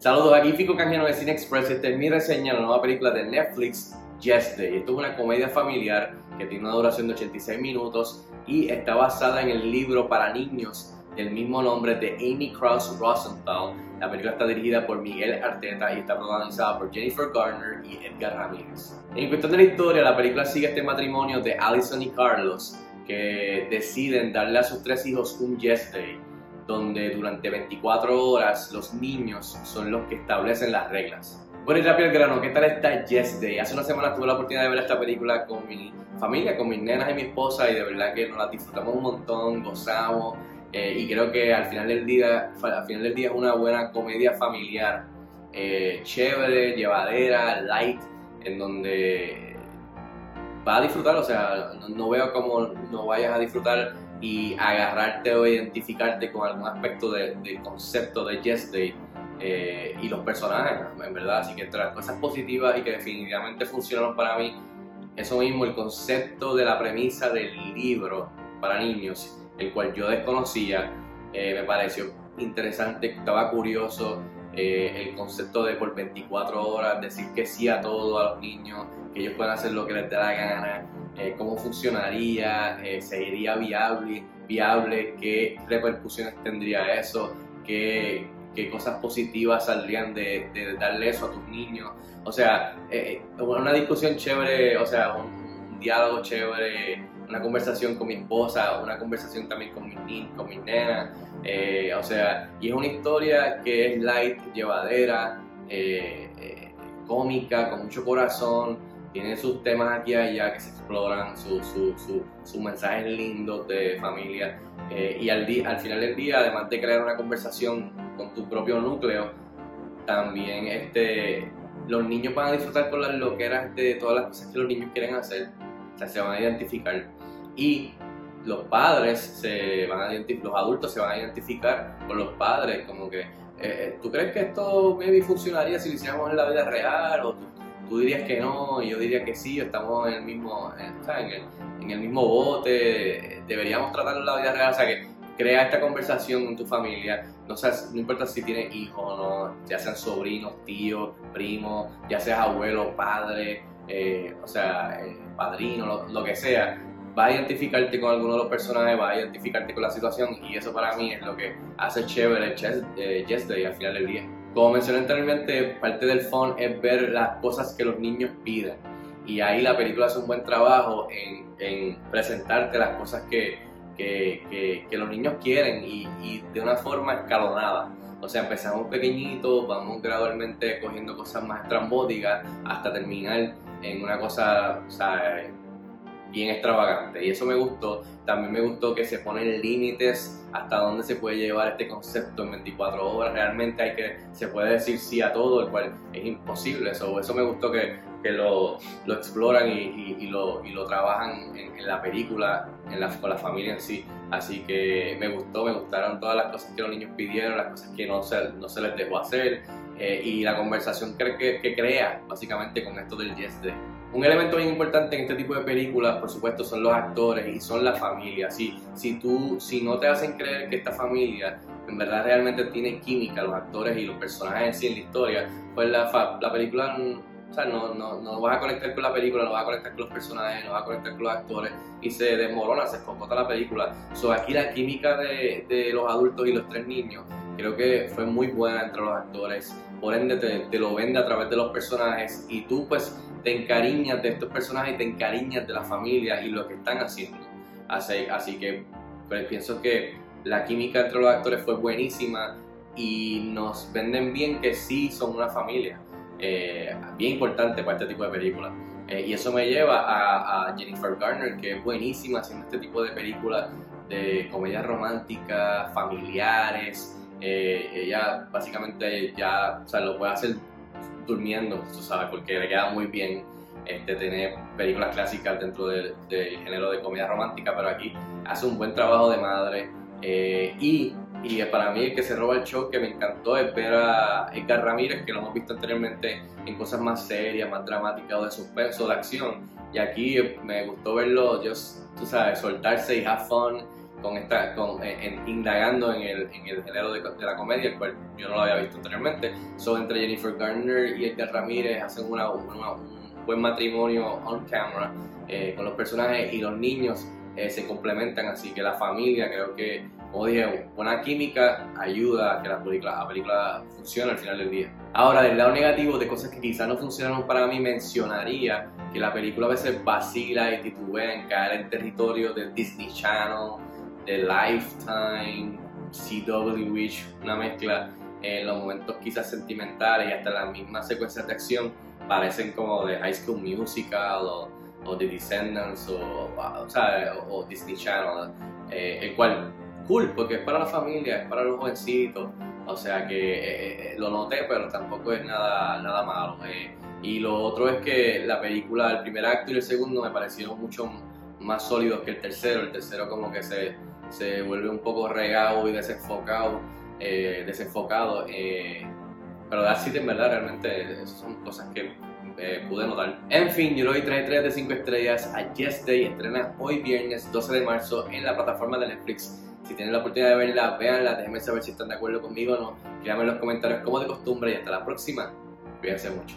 Saludos, aquí Fico Canjeno de Cine Express. Esta es mi reseña de la nueva película de Netflix, Yesterday. Esto es una comedia familiar que tiene una duración de 86 minutos y está basada en el libro para niños del mismo nombre de Amy Krauss Rosenthal. La película está dirigida por Miguel Arteta y está protagonizada por Jennifer Garner y Edgar Ramírez. En cuestión de la historia, la película sigue este matrimonio de Allison y Carlos que deciden darle a sus tres hijos un Yesterday donde durante 24 horas los niños son los que establecen las reglas. Bueno, y rápido el grano, ¿qué tal está Yes Day? Hace una semana tuve la oportunidad de ver esta película con mi familia, con mis nenas y mi esposa, y de verdad que nos la disfrutamos un montón, gozamos, eh, y creo que al final del día, al final del día es una buena comedia familiar, eh, chévere, llevadera, light, en donde vas a disfrutar, o sea, no, no veo cómo no vayas a disfrutar y agarrarte o identificarte con algún aspecto del concepto de Yes Day eh, y los personajes, en verdad. Así que entre las cosas positivas y que definitivamente funcionaron para mí, eso mismo, el concepto de la premisa del libro para niños, el cual yo desconocía, eh, me pareció interesante, estaba curioso. Eh, el concepto de por 24 horas decir que sí a todo a los niños, que ellos puedan hacer lo que les dé la gana, eh, cómo funcionaría, eh, sería viable, viable, qué repercusiones tendría eso, qué, qué cosas positivas saldrían de, de, darle eso a tus niños. O sea, eh, una discusión chévere, o sea, un, diálogo chévere, una conversación con mi esposa, una conversación también con mis, con mis nenas. o sea, y es una historia que es light, llevadera, cómica, con mucho corazón tiene sus temas aquí y allá que se exploran, sus su, su, mensajes lindos de familia. Eh, y al, al final del día, además de crear una conversación con tu propio núcleo, también este, los niños van a disfrutar con las loqueras de todas las cosas que los niños quieren hacer. Se van a identificar. Y los padres se van a los adultos se van a identificar con los padres, como que, eh, eh, ¿tú crees que esto maybe funcionaría si lo hiciéramos en la vida real? ¿O tú dirías que no, yo diría que sí, estamos en el mismo, en, el, mismo bote, deberíamos tratarlo en la vida real, o sea que crea esta conversación con tu familia, no, no importa si tienes hijos o no, ya sean sobrinos, tíos, primos, ya seas abuelo, padre, eh, o sea, eh, padrino, lo, que sea, va a identificarte con alguno de los personajes, va a identificarte con la situación y eso para mí es lo que hace chévere el Yes Day al final del día. Como mencioné anteriormente, parte del fun es ver las cosas que los niños piden. Y ahí la película hace un buen trabajo en, en presentarte las cosas que, que, que, los niños quieren y, y, de una forma escalonada. O sea, empezamos pequeñitos, vamos gradualmente cogiendo cosas más estrambóticas hasta terminar en una cosa o sea, bien extravagante. Y eso me gustó. También me gustó que se ponen límites hasta dónde se puede llevar este concepto en 24 horas. Realmente hay que, se puede decir sí a todo, el cual es imposible. Eso, eso me gustó que, que lo, lo, exploran y, y, lo, y, lo, trabajan en, la película, en la, con la familia en sí. Así que me gustó, me gustaron todas las cosas que los niños pidieron, las cosas que no se, no se les dejó hacer eh, y la conversación que, que, crea básicamente con esto del yes un elemento bien importante en este tipo de películas, por supuesto, son los actores y son la familia. Si, si, tú, si no te hacen creer que esta familia en verdad realmente tiene química, los actores y los personajes en sí en la historia, pues la, la película o sea, no, no, no, vas a conectar con la película, no vas a conectar con los personajes, no vas a conectar con los actores y se desmorona, se escocota la película. So, aquí la química de, de, los adultos y los tres niños creo que fue muy buena entre los actores. Por ende, te, te lo vende a través de los personajes y tú, pues, te encariñas de estos personajes y te encariñas de la familia y lo que están haciendo. Así, así que pues, pienso que la química entre los actores fue buenísima y nos venden bien que sí son una familia. Eh, bien importante para este tipo de películas. Eh, y eso me lleva a, a, Jennifer Garner, que es buenísima haciendo este tipo de películas de comedias románticas, familiares. Eh, ella básicamente ya o sea, lo puede hacer durmiendo, tú sabes, porque le queda muy bien este, tener películas clásicas dentro del, género de comedia romántica, pero aquí hace un buen trabajo de madre. Eh, y, y, para mí el que se roba el show que me encantó es ver a Edgar Ramírez, que lo hemos visto anteriormente en cosas más serias, más dramáticas o de suspenso, de acción. Y aquí me gustó verlo, yo, tú sabes, soltarse y have fun con esta, con, indagando en el, en el género de, la comedia, el cual yo no lo había visto anteriormente. So, entre Jennifer Garner y Edgar Ramírez hacen una, un buen matrimonio on camera eh, con los personajes y los niños eh, se complementan, así que la familia creo que, como dije, buena química ayuda a que la película, la película funcione al final del día. Ahora, del lado negativo de cosas que quizás no funcionaron para mí, mencionaría que la película a veces vacila y titubea en caer en territorio del Disney Channel, de Lifetime, CW Witch, una mezcla en los momentos quizás sentimentales y hasta las mismas secuencias de acción parecen como de High School Musical o, o The Descendants o, o, Disney Channel, eh, el cual cool porque es para la familia, es para los jovencitos, o sea que eh, eh, lo noté pero tampoco es nada, nada malo. y lo otro es que la película, el primer acto y el segundo me parecieron mucho más sólidos que el tercero, el tercero como que se, se vuelve un poco regado y desenfocado, desenfocado pero Dark City en verdad realmente son cosas que eh, pude notar. En fin, yo le doy 3 3 de 5 estrellas a Yes Day. Estrena hoy viernes 12 de marzo en la plataforma de Netflix. Si tienen la oportunidad de verla, véanla. Déjenme saber si están de acuerdo conmigo o no. Díganme en los comentarios como de costumbre y hasta la próxima. Cuídense mucho.